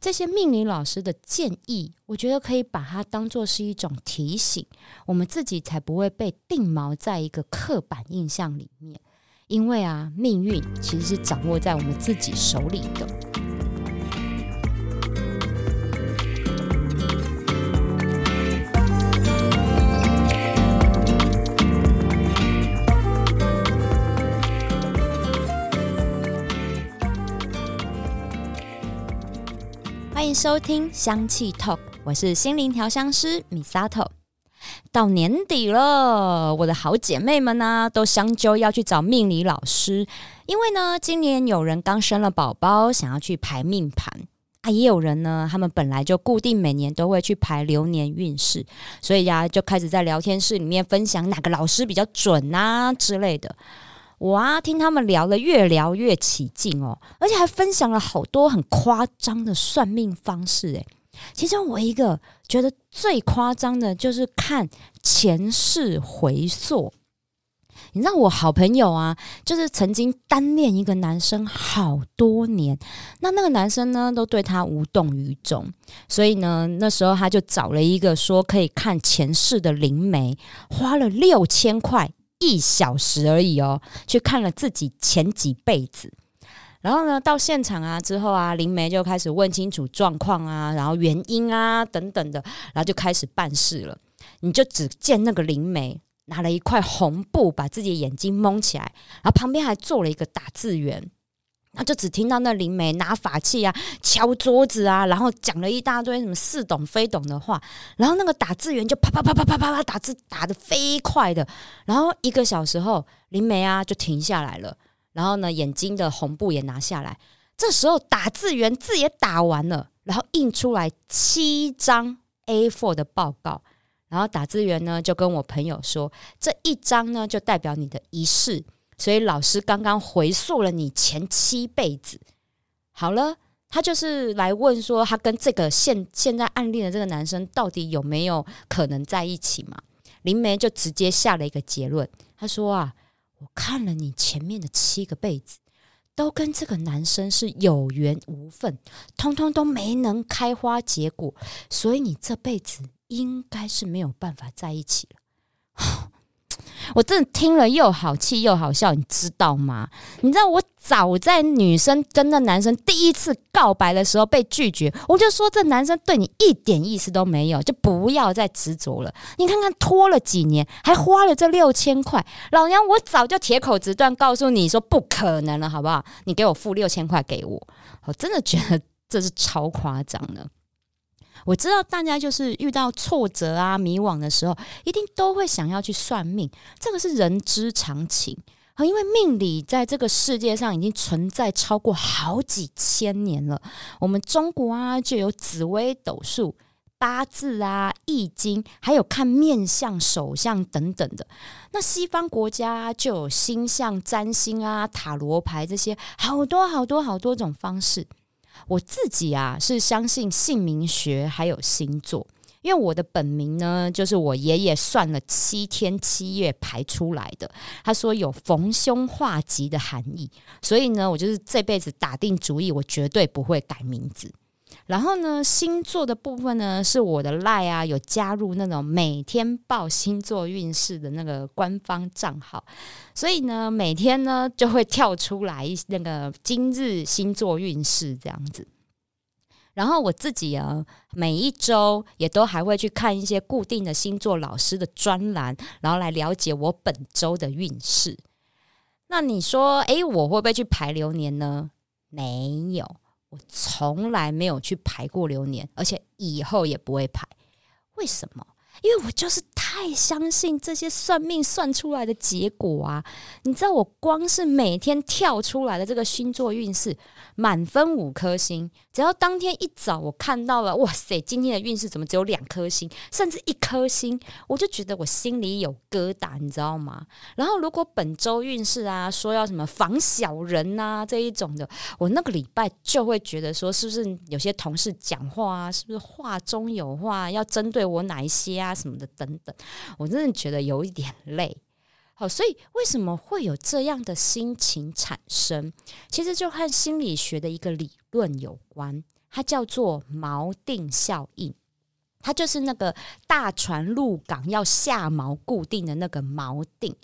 这些命理老师的建议，我觉得可以把它当做是一种提醒，我们自己才不会被定锚在一个刻板印象里面。因为啊，命运其实是掌握在我们自己手里的。欢迎收听香气 Talk，我是心灵调香师米萨头。到年底了，我的好姐妹们呢都相揪要去找命理老师，因为呢，今年有人刚生了宝宝，想要去排命盘啊，也有人呢，他们本来就固定每年都会去排流年运势，所以呀，就开始在聊天室里面分享哪个老师比较准啊之类的。我啊，听他们聊的越聊越起劲哦，而且还分享了好多很夸张的算命方式。诶，其中我一个觉得最夸张的就是看前世回溯。你知道我好朋友啊，就是曾经单恋一个男生好多年，那那个男生呢都对他无动于衷，所以呢那时候他就找了一个说可以看前世的灵媒，花了六千块。一小时而已哦，去看了自己前几辈子，然后呢，到现场啊之后啊，灵媒就开始问清楚状况啊，然后原因啊等等的，然后就开始办事了。你就只见那个灵媒拿了一块红布，把自己的眼睛蒙起来，然后旁边还坐了一个打字员。那就只听到那灵媒拿法器啊，敲桌子啊，然后讲了一大堆什么似懂非懂的话，然后那个打字员就啪啪啪啪啪啪啪打字打的飞快的，然后一个小时后，灵媒啊就停下来了，然后呢眼睛的红布也拿下来，这时候打字员字也打完了，然后印出来七张 A4 的报告，然后打字员呢就跟我朋友说，这一张呢就代表你的仪式。所以老师刚刚回溯了你前七辈子，好了，他就是来问说，他跟这个现现在暗恋的这个男生到底有没有可能在一起嘛？林梅就直接下了一个结论，他说啊，我看了你前面的七个辈子，都跟这个男生是有缘无分，通通都没能开花结果，所以你这辈子应该是没有办法在一起了。我真的听了又好气又好笑，你知道吗？你知道我早在女生跟那男生第一次告白的时候被拒绝，我就说这男生对你一点意思都没有，就不要再执着了。你看看拖了几年，还花了这六千块，老娘我早就铁口直断告诉你说不可能了，好不好？你给我付六千块给我，我真的觉得这是超夸张的。我知道大家就是遇到挫折啊、迷惘的时候，一定都会想要去算命，这个是人之常情。因为命理在这个世界上已经存在超过好几千年了。我们中国啊，就有紫微斗数、八字啊、易经，还有看面相、手相等等的。那西方国家就有星象、占星啊、塔罗牌这些，好多好多好多种方式。我自己啊是相信姓名学还有星座，因为我的本名呢就是我爷爷算了七天七夜排出来的，他说有逢凶化吉的含义，所以呢我就是这辈子打定主意，我绝对不会改名字。然后呢，星座的部分呢，是我的赖啊，有加入那种每天报星座运势的那个官方账号，所以呢，每天呢就会跳出来那个今日星座运势这样子。然后我自己啊，每一周也都还会去看一些固定的星座老师的专栏，然后来了解我本周的运势。那你说，诶，我会不会去排流年呢？没有。我从来没有去排过流年，而且以后也不会排。为什么？因为我就是太相信这些算命算出来的结果啊！你知道，我光是每天跳出来的这个星座运势，满分五颗星。只要当天一早我看到了，哇塞，今天的运势怎么只有两颗星，甚至一颗星，我就觉得我心里有疙瘩，你知道吗？然后如果本周运势啊，说要什么防小人呐这一种的，我那个礼拜就会觉得说，是不是有些同事讲话啊，是不是话中有话，要针对我哪一些啊什么的等等，我真的觉得有一点累。好，所以为什么会有这样的心情产生？其实就和心理学的一个理论有关，它叫做锚定效应。它就是那个大船入港要下锚固定的那个锚定。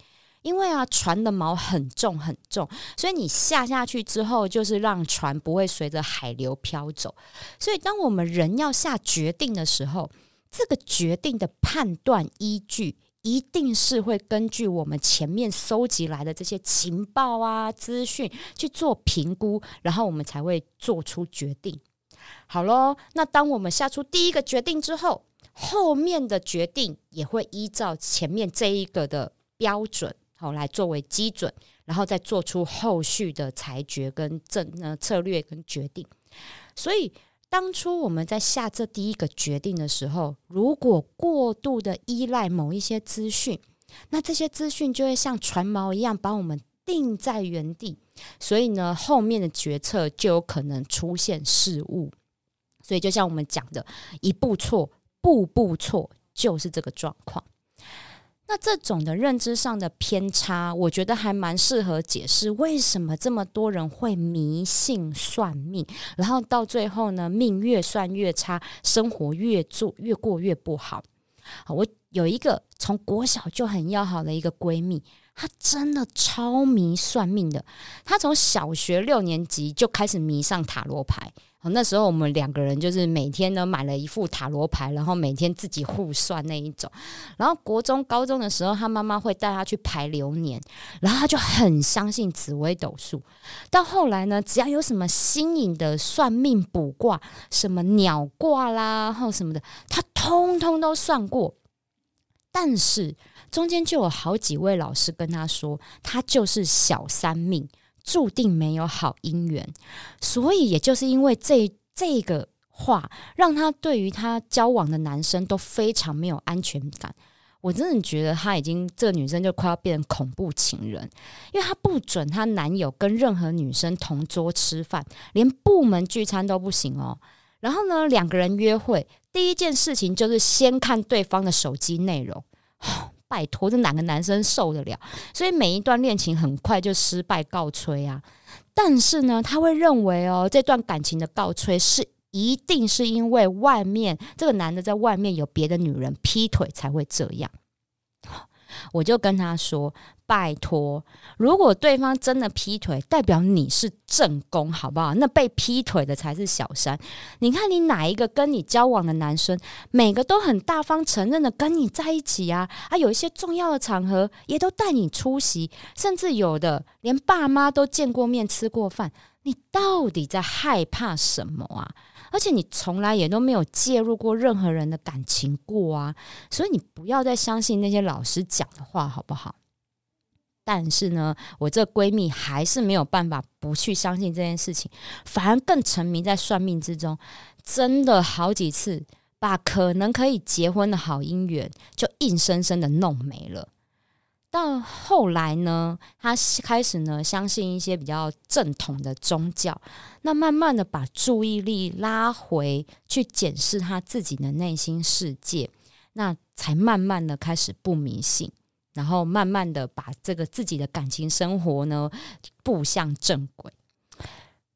因为啊，船的锚很重很重，所以你下下去之后，就是让船不会随着海流飘走。所以，当我们人要下决定的时候，这个决定的判断依据，一定是会根据我们前面搜集来的这些情报啊、资讯去做评估，然后我们才会做出决定。好喽，那当我们下出第一个决定之后，后面的决定也会依照前面这一个的标准。好，来作为基准，然后再做出后续的裁决跟政呃策略跟决定。所以，当初我们在下这第一个决定的时候，如果过度的依赖某一些资讯，那这些资讯就会像船锚一样把我们定在原地。所以呢，后面的决策就有可能出现失误。所以，就像我们讲的，一步错，步步错，就是这个状况。那这种的认知上的偏差，我觉得还蛮适合解释为什么这么多人会迷信算命，然后到最后呢，命越算越差，生活越做越过越不好。好，我有一个从国小就很要好的一个闺蜜，她真的超迷算命的，她从小学六年级就开始迷上塔罗牌。那时候我们两个人就是每天呢买了一副塔罗牌，然后每天自己互算那一种。然后国中、高中的时候，他妈妈会带他去排流年，然后他就很相信紫微斗数。到后来呢，只要有什么新颖的算命卜卦，什么鸟卦啦，或什么的，他通通都算过。但是中间就有好几位老师跟他说，他就是小三命。注定没有好姻缘，所以也就是因为这这个话，让他对于他交往的男生都非常没有安全感。我真的觉得他已经这女生就快要变成恐怖情人，因为她不准她男友跟任何女生同桌吃饭，连部门聚餐都不行哦。然后呢，两个人约会第一件事情就是先看对方的手机内容。拜托，这哪个男生受得了？所以每一段恋情很快就失败告吹啊！但是呢，他会认为哦，这段感情的告吹是一定是因为外面这个男的在外面有别的女人劈腿才会这样。我就跟他说。拜托，如果对方真的劈腿，代表你是正宫，好不好？那被劈腿的才是小三。你看，你哪一个跟你交往的男生，每个都很大方承认的跟你在一起啊？啊，有一些重要的场合也都带你出席，甚至有的连爸妈都见过面、吃过饭。你到底在害怕什么啊？而且你从来也都没有介入过任何人的感情过啊，所以你不要再相信那些老师讲的话，好不好？但是呢，我这闺蜜还是没有办法不去相信这件事情，反而更沉迷在算命之中。真的好几次把可能可以结婚的好姻缘就硬生生的弄没了。到后来呢，她开始呢相信一些比较正统的宗教，那慢慢的把注意力拉回去检视她自己的内心世界，那才慢慢的开始不迷信。然后慢慢的把这个自己的感情生活呢步向正轨，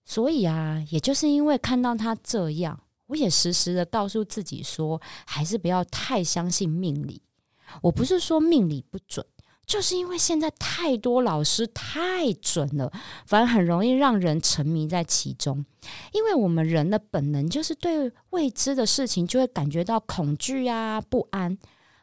所以啊，也就是因为看到他这样，我也时时的告诉自己说，还是不要太相信命理。我不是说命理不准。就是因为现在太多老师太准了，反而很容易让人沉迷在其中。因为我们人的本能就是对未知的事情就会感觉到恐惧啊、不安。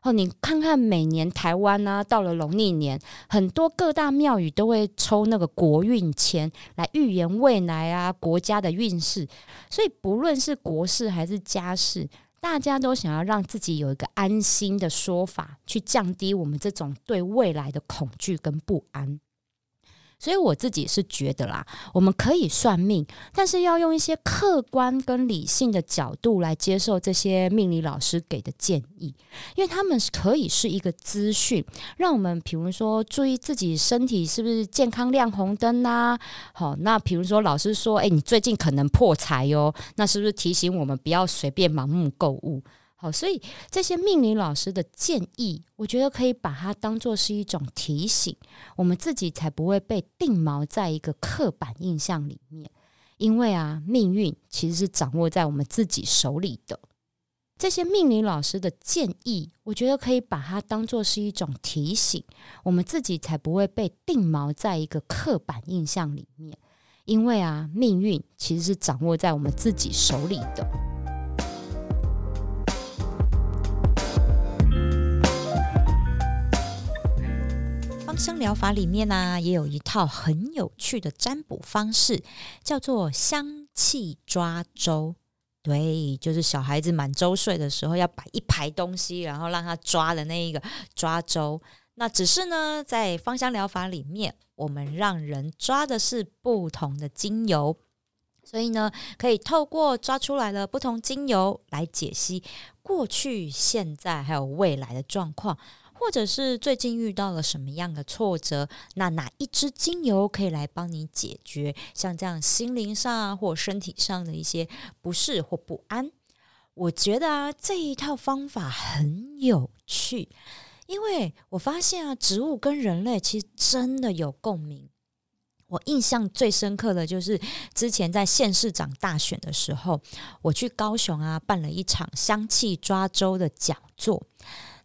哦，你看看每年台湾呢，到了农历年，很多各大庙宇都会抽那个国运签来预言未来啊国家的运势。所以不论是国事还是家事。大家都想要让自己有一个安心的说法，去降低我们这种对未来的恐惧跟不安。所以我自己是觉得啦，我们可以算命，但是要用一些客观跟理性的角度来接受这些命理老师给的建议，因为他们是可以是一个资讯，让我们比如说注意自己身体是不是健康亮红灯呐。好，那比如说老师说，哎，你最近可能破财哟，那是不是提醒我们不要随便盲目购物？好，所以这些命理老师的建议，我觉得可以把它当做是一种提醒，我们自己才不会被定锚在一个刻板印象里面。因为啊，命运其实是掌握在我们自己手里的。这些命理老师的建议，我觉得可以把它当做是一种提醒，我们自己才不会被定锚在一个刻板印象里面。因为啊，命运其实是掌握在我们自己手里的。芳香疗法里面呢，也有一套很有趣的占卜方式，叫做香气抓周。对，就是小孩子满周岁的时候，要摆一排东西，然后让他抓的那一个抓周。那只是呢，在芳香疗法里面，我们让人抓的是不同的精油，所以呢，可以透过抓出来的不同精油来解析过去、现在还有未来的状况。或者是最近遇到了什么样的挫折，那哪一支精油可以来帮你解决像这样心灵上啊或身体上的一些不适或不安？我觉得啊，这一套方法很有趣，因为我发现啊，植物跟人类其实真的有共鸣。我印象最深刻的就是之前在县市长大选的时候，我去高雄啊办了一场香气抓周的讲座。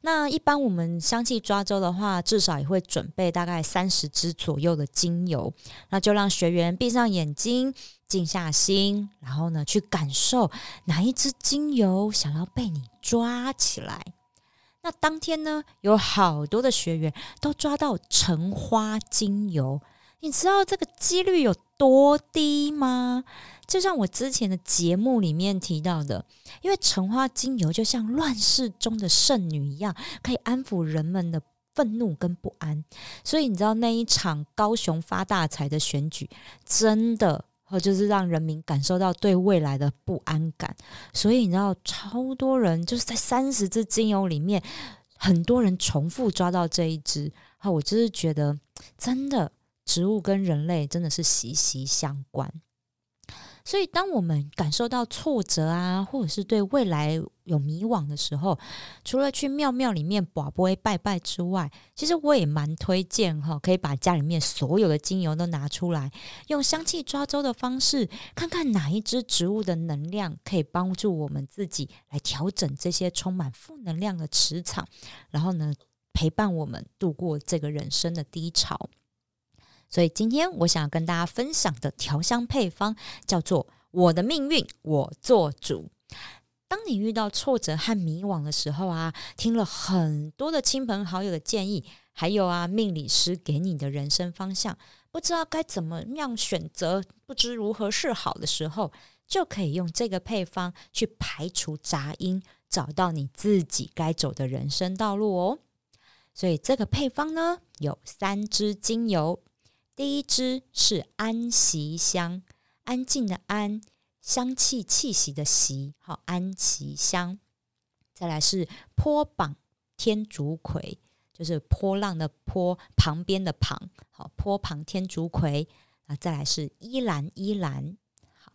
那一般我们香气抓周的话，至少也会准备大概三十支左右的精油，那就让学员闭上眼睛，静下心，然后呢去感受哪一支精油想要被你抓起来。那当天呢，有好多的学员都抓到橙花精油。你知道这个几率有多低吗？就像我之前的节目里面提到的，因为橙花精油就像乱世中的圣女一样，可以安抚人们的愤怒跟不安。所以你知道那一场高雄发大财的选举，真的哦，就是让人民感受到对未来的不安感。所以你知道，超多人就是在三十支精油里面，很多人重复抓到这一支。哈，我就是觉得真的。植物跟人类真的是息息相关，所以当我们感受到挫折啊，或者是对未来有迷惘的时候，除了去庙庙里面保不拜拜之外，其实我也蛮推荐哈，可以把家里面所有的精油都拿出来，用香气抓周的方式，看看哪一支植物的能量可以帮助我们自己来调整这些充满负能量的磁场，然后呢，陪伴我们度过这个人生的低潮。所以今天我想跟大家分享的调香配方叫做“我的命运我做主”。当你遇到挫折和迷惘的时候啊，听了很多的亲朋好友的建议，还有啊命理师给你的人生方向，不知道该怎么样选择，不知如何是好的时候，就可以用这个配方去排除杂音，找到你自己该走的人生道路哦。所以这个配方呢，有三支精油。第一支是安息香，安静的安，香气气息的息，好安息香。再来是坡榜天竺葵，就是波浪的坡旁边的旁，好坡旁天竺葵。啊，再来是依兰依兰。好，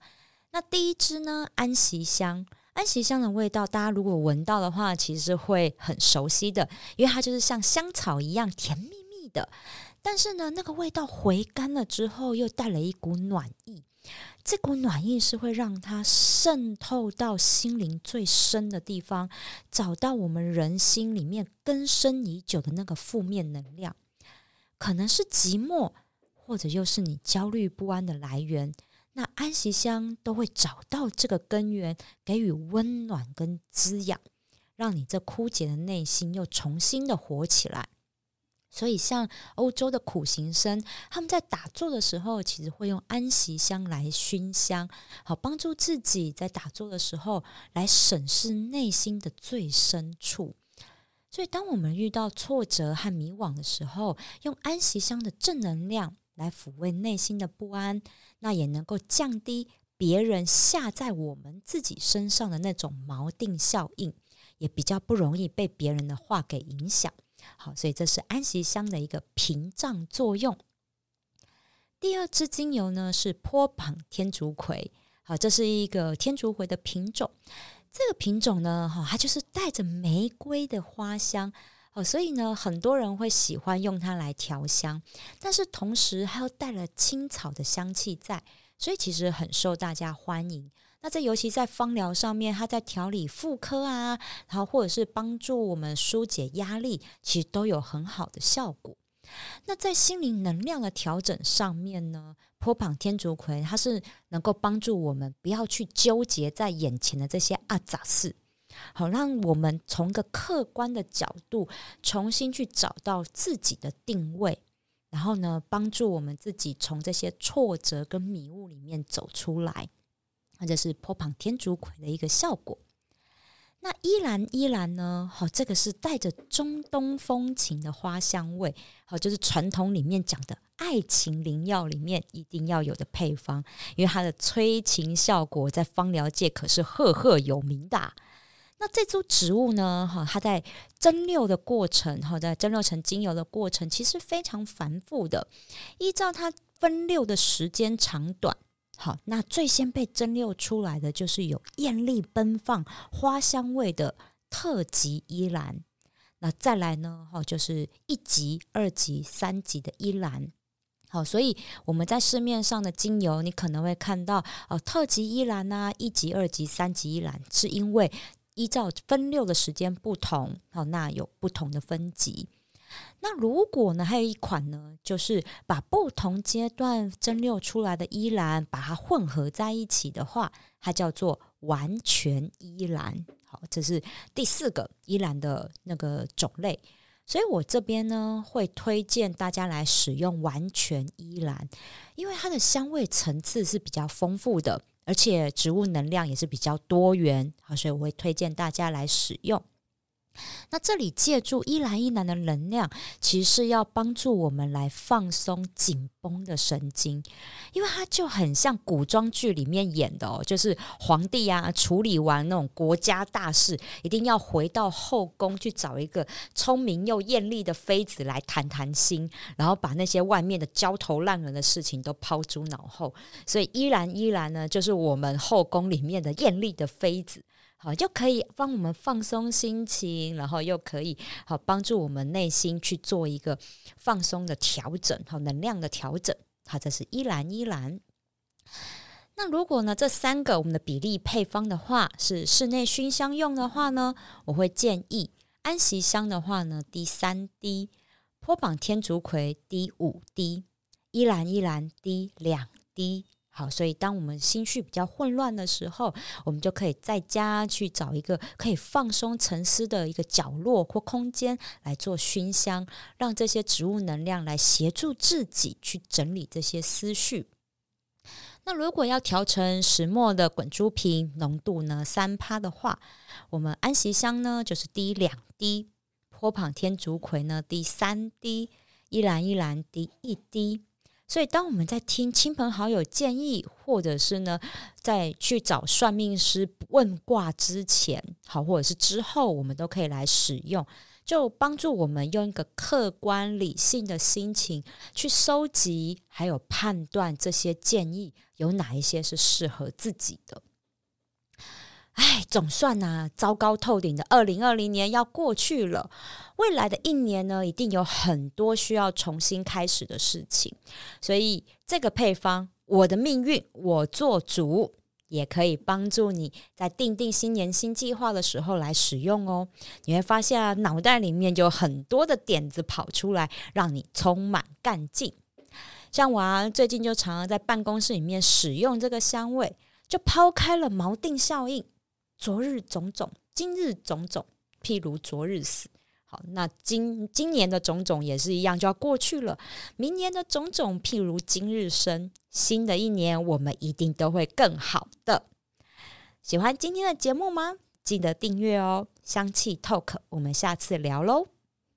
那第一支呢，安息香，安息香的味道，大家如果闻到的话，其实会很熟悉的，因为它就是像香草一样甜蜜蜜的。但是呢，那个味道回甘了之后，又带了一股暖意。这股暖意是会让它渗透到心灵最深的地方，找到我们人心里面根深已久的那个负面能量，可能是寂寞，或者又是你焦虑不安的来源。那安息香都会找到这个根源，给予温暖跟滋养，让你这枯竭的内心又重新的活起来。所以，像欧洲的苦行僧，他们在打坐的时候，其实会用安息香来熏香，好帮助自己在打坐的时候来审视内心的最深处。所以，当我们遇到挫折和迷惘的时候，用安息香的正能量来抚慰内心的不安，那也能够降低别人下在我们自己身上的那种锚定效应，也比较不容易被别人的话给影响。好，所以这是安息香的一个屏障作用。第二支精油呢是坡旁天竺葵，好，这是一个天竺葵的品种。这个品种呢，哈，它就是带着玫瑰的花香，哦，所以呢，很多人会喜欢用它来调香。但是同时，它又带了青草的香气在，所以其实很受大家欢迎。那这尤其在芳疗上面，它在调理妇科啊，然后或者是帮助我们疏解压力，其实都有很好的效果。那在心灵能量的调整上面呢，坡旁天竺葵它是能够帮助我们不要去纠结在眼前的这些阿杂事，好让我们从一个客观的角度重新去找到自己的定位，然后呢，帮助我们自己从这些挫折跟迷雾里面走出来。那就是坡旁天竺葵的一个效果。那依兰依兰呢？好，这个是带着中东风情的花香味，好，就是传统里面讲的爱情灵药里面一定要有的配方，因为它的催情效果在芳疗界可是赫赫有名的。那这株植物呢？哈，它在蒸馏的过程，哈，在蒸馏成精油的过程，其实非常繁复的，依照它分馏的时间长短。好，那最先被蒸馏出来的就是有艳丽奔放、花香味的特级依兰。那再来呢？哈，就是一级、二级、三级的依兰。好，所以我们在市面上的精油，你可能会看到哦，特级依兰啊，一级、二级、三级依兰，是因为依照分馏的时间不同，好，那有不同的分级。那如果呢，还有一款呢，就是把不同阶段蒸馏出来的依兰，把它混合在一起的话，它叫做完全依兰。好，这是第四个依兰的那个种类。所以我这边呢，会推荐大家来使用完全依兰，因为它的香味层次是比较丰富的，而且植物能量也是比较多元。好，所以我会推荐大家来使用。那这里借助一兰一兰的能量，其实是要帮助我们来放松紧绷的神经，因为它就很像古装剧里面演的哦，就是皇帝啊处理完那种国家大事，一定要回到后宫去找一个聪明又艳丽的妃子来谈谈心，然后把那些外面的焦头烂额的事情都抛诸脑后。所以依兰依兰呢，就是我们后宫里面的艳丽的妃子。好，就可以帮我们放松心情，然后又可以好帮助我们内心去做一个放松的调整，好能量的调整。好，这是依兰依兰。那如果呢，这三个我们的比例配方的话，是室内熏香用的话呢，我会建议安息香的话呢，滴三滴，坡榜天竺葵滴五滴，依兰依兰滴两滴。好，所以当我们心绪比较混乱的时候，我们就可以在家去找一个可以放松沉思的一个角落或空间来做熏香，让这些植物能量来协助自己去整理这些思绪。那如果要调成石墨的滚珠瓶，浓度呢三趴的话，我们安息香呢就是滴两滴，坡旁天竺葵呢滴三滴，依兰依兰滴一滴。所以，当我们在听亲朋好友建议，或者是呢，在去找算命师问卦之前，好，或者是之后，我们都可以来使用，就帮助我们用一个客观理性的心情去收集，还有判断这些建议有哪一些是适合自己的。哎，总算呐，糟糕透顶的二零二零年要过去了。未来的一年呢，一定有很多需要重新开始的事情。所以，这个配方“我的命运我做主”也可以帮助你在定定新年新计划的时候来使用哦。你会发现啊，脑袋里面就有很多的点子跑出来，让你充满干劲。像我啊，最近就常常在办公室里面使用这个香味，就抛开了锚定效应。昨日种种，今日种种，譬如昨日死。好，那今今年的种种也是一样，就要过去了。明年的种种，譬如今日生。新的一年，我们一定都会更好的。喜欢今天的节目吗？记得订阅哦。香气透克我们下次聊喽。